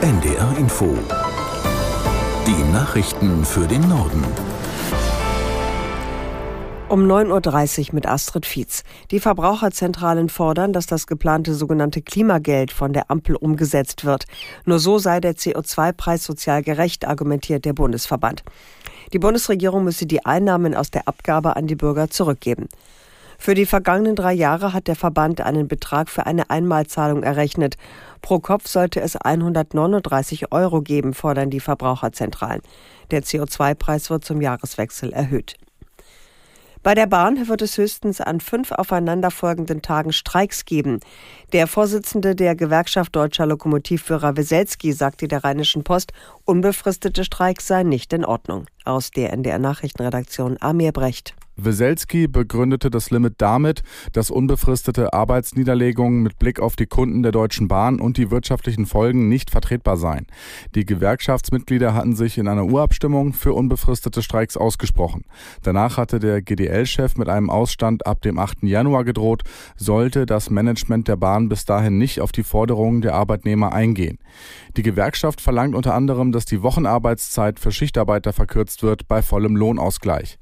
NDR Info. Die Nachrichten für den Norden. Um 9.30 Uhr mit Astrid Fietz. Die Verbraucherzentralen fordern, dass das geplante sogenannte Klimageld von der Ampel umgesetzt wird. Nur so sei der CO2-Preis sozial gerecht, argumentiert der Bundesverband. Die Bundesregierung müsse die Einnahmen aus der Abgabe an die Bürger zurückgeben. Für die vergangenen drei Jahre hat der Verband einen Betrag für eine Einmalzahlung errechnet. Pro Kopf sollte es 139 Euro geben, fordern die Verbraucherzentralen. Der CO2-Preis wird zum Jahreswechsel erhöht. Bei der Bahn wird es höchstens an fünf aufeinanderfolgenden Tagen Streiks geben. Der Vorsitzende der Gewerkschaft Deutscher Lokomotivführer Weselski sagte der Rheinischen Post, unbefristete Streiks seien nicht in Ordnung. Aus der NDR Nachrichtenredaktion Amir Brecht. Weselski begründete das Limit damit, dass unbefristete Arbeitsniederlegungen mit Blick auf die Kunden der Deutschen Bahn und die wirtschaftlichen Folgen nicht vertretbar seien. Die Gewerkschaftsmitglieder hatten sich in einer Urabstimmung für unbefristete Streiks ausgesprochen. Danach hatte der GDL-Chef mit einem Ausstand ab dem 8. Januar gedroht, sollte das Management der Bahn bis dahin nicht auf die Forderungen der Arbeitnehmer eingehen. Die Gewerkschaft verlangt unter anderem, dass die Wochenarbeitszeit für Schichtarbeiter verkürzt wird bei vollem Lohnausgleich.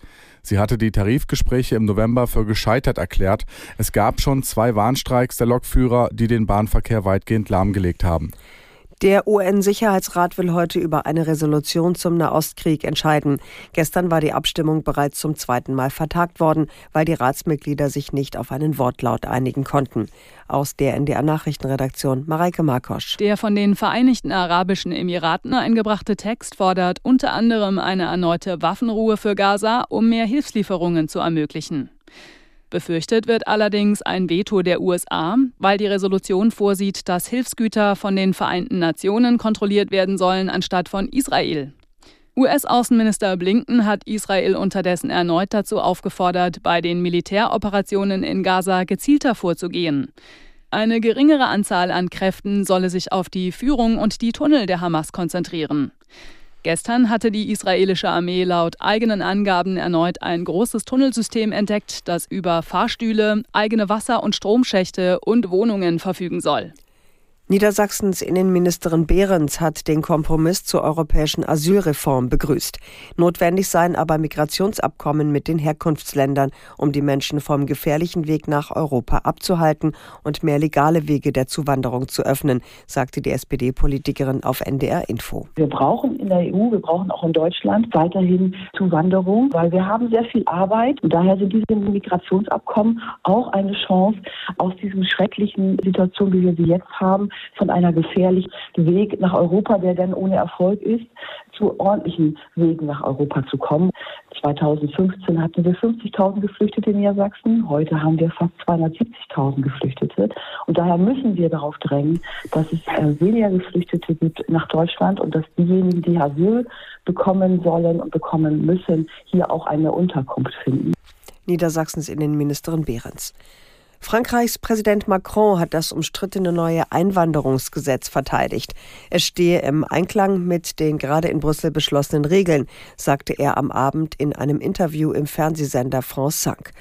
Sie hatte die Tarifgespräche im November für gescheitert erklärt. Es gab schon zwei Warnstreiks der Lokführer, die den Bahnverkehr weitgehend lahmgelegt haben. Der UN-Sicherheitsrat will heute über eine Resolution zum Nahostkrieg entscheiden. Gestern war die Abstimmung bereits zum zweiten Mal vertagt worden, weil die Ratsmitglieder sich nicht auf einen Wortlaut einigen konnten. Aus der NDR Nachrichtenredaktion Mareike Markosch. Der von den Vereinigten Arabischen Emiraten eingebrachte Text fordert unter anderem eine erneute Waffenruhe für Gaza, um mehr Hilfslieferungen zu ermöglichen. Befürchtet wird allerdings ein Veto der USA, weil die Resolution vorsieht, dass Hilfsgüter von den Vereinten Nationen kontrolliert werden sollen, anstatt von Israel. US-Außenminister Blinken hat Israel unterdessen erneut dazu aufgefordert, bei den Militäroperationen in Gaza gezielter vorzugehen. Eine geringere Anzahl an Kräften solle sich auf die Führung und die Tunnel der Hamas konzentrieren. Gestern hatte die israelische Armee laut eigenen Angaben erneut ein großes Tunnelsystem entdeckt, das über Fahrstühle, eigene Wasser- und Stromschächte und Wohnungen verfügen soll. Niedersachsens Innenministerin Behrens hat den Kompromiss zur europäischen Asylreform begrüßt. Notwendig seien aber Migrationsabkommen mit den Herkunftsländern, um die Menschen vom gefährlichen Weg nach Europa abzuhalten und mehr legale Wege der Zuwanderung zu öffnen, sagte die SPD-Politikerin auf NDR Info. Wir brauchen in der EU, wir brauchen auch in Deutschland weiterhin Zuwanderung, weil wir haben sehr viel Arbeit und daher sind diese Migrationsabkommen auch eine Chance, aus diesem schrecklichen Situation, wie wir sie jetzt haben, von einer gefährlichen Weg nach Europa, der dann ohne Erfolg ist, zu ordentlichen Wegen nach Europa zu kommen. 2015 hatten wir 50.000 Geflüchtete in Niedersachsen. Heute haben wir fast 270.000 Geflüchtete. Und daher müssen wir darauf drängen, dass es äh, weniger Geflüchtete gibt nach Deutschland und dass diejenigen, die Asyl bekommen sollen und bekommen müssen, hier auch eine Unterkunft finden. Niedersachsens Innenministerin Behrens. Frankreichs Präsident Macron hat das umstrittene neue Einwanderungsgesetz verteidigt. Es stehe im Einklang mit den gerade in Brüssel beschlossenen Regeln, sagte er am Abend in einem Interview im Fernsehsender France 5.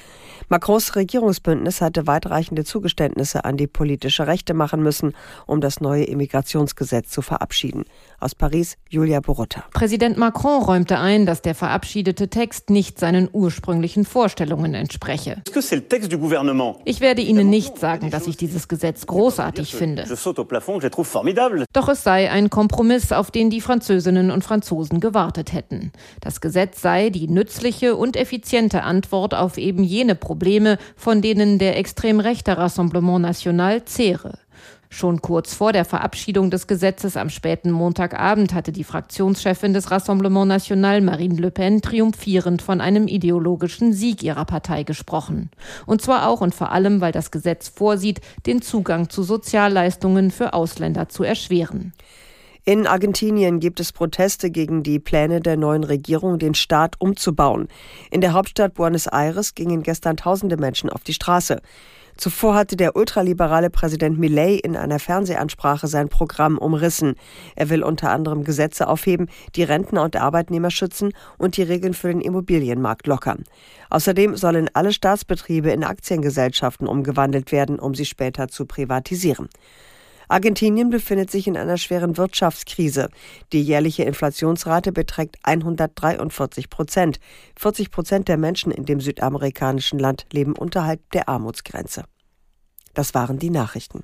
Macrons Regierungsbündnis hatte weitreichende Zugeständnisse an die politische Rechte machen müssen, um das neue Immigrationsgesetz zu verabschieden. Aus Paris, Julia Borutta. Präsident Macron räumte ein, dass der verabschiedete Text nicht seinen ursprünglichen Vorstellungen entspreche. Ich werde Ihnen nicht sagen, dass ich dieses Gesetz großartig finde. Doch es sei ein Kompromiss, auf den die Französinnen und Franzosen gewartet hätten. Das Gesetz sei die nützliche und effiziente Antwort auf eben jene Probleme, Probleme, von denen der extrem rechte Rassemblement National zehre. Schon kurz vor der Verabschiedung des Gesetzes am späten Montagabend hatte die Fraktionschefin des Rassemblement National, Marine Le Pen, triumphierend von einem ideologischen Sieg ihrer Partei gesprochen. Und zwar auch und vor allem, weil das Gesetz vorsieht, den Zugang zu Sozialleistungen für Ausländer zu erschweren. In Argentinien gibt es Proteste gegen die Pläne der neuen Regierung, den Staat umzubauen. In der Hauptstadt Buenos Aires gingen gestern tausende Menschen auf die Straße. Zuvor hatte der ultraliberale Präsident Millet in einer Fernsehansprache sein Programm umrissen. Er will unter anderem Gesetze aufheben, die Rentner und Arbeitnehmer schützen und die Regeln für den Immobilienmarkt lockern. Außerdem sollen alle Staatsbetriebe in Aktiengesellschaften umgewandelt werden, um sie später zu privatisieren. Argentinien befindet sich in einer schweren Wirtschaftskrise. Die jährliche Inflationsrate beträgt 143 Prozent. 40 Prozent der Menschen in dem südamerikanischen Land leben unterhalb der Armutsgrenze. Das waren die Nachrichten.